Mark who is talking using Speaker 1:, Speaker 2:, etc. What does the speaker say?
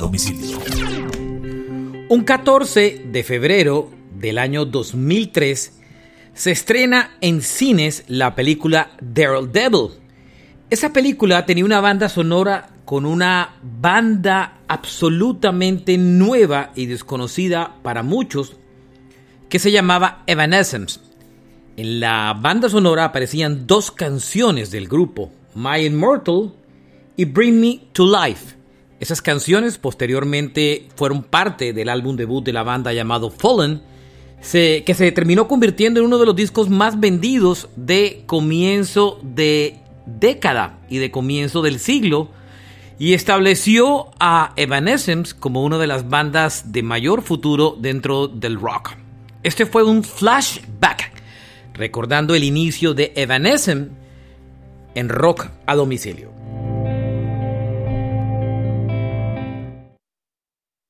Speaker 1: Domicilio.
Speaker 2: Un 14 de febrero del año 2003 se estrena en cines la película Devil. Esa película tenía una banda sonora con una banda absolutamente nueva y desconocida para muchos que se llamaba Evanescence. En la banda sonora aparecían dos canciones del grupo, My Immortal y Bring Me to Life. Esas canciones posteriormente fueron parte del álbum debut de la banda llamado Fallen, que se terminó convirtiendo en uno de los discos más vendidos de comienzo de década y de comienzo del siglo, y estableció a Evanescence como una de las bandas de mayor futuro dentro del rock. Este fue un flashback recordando el inicio de Evanescence en rock a domicilio.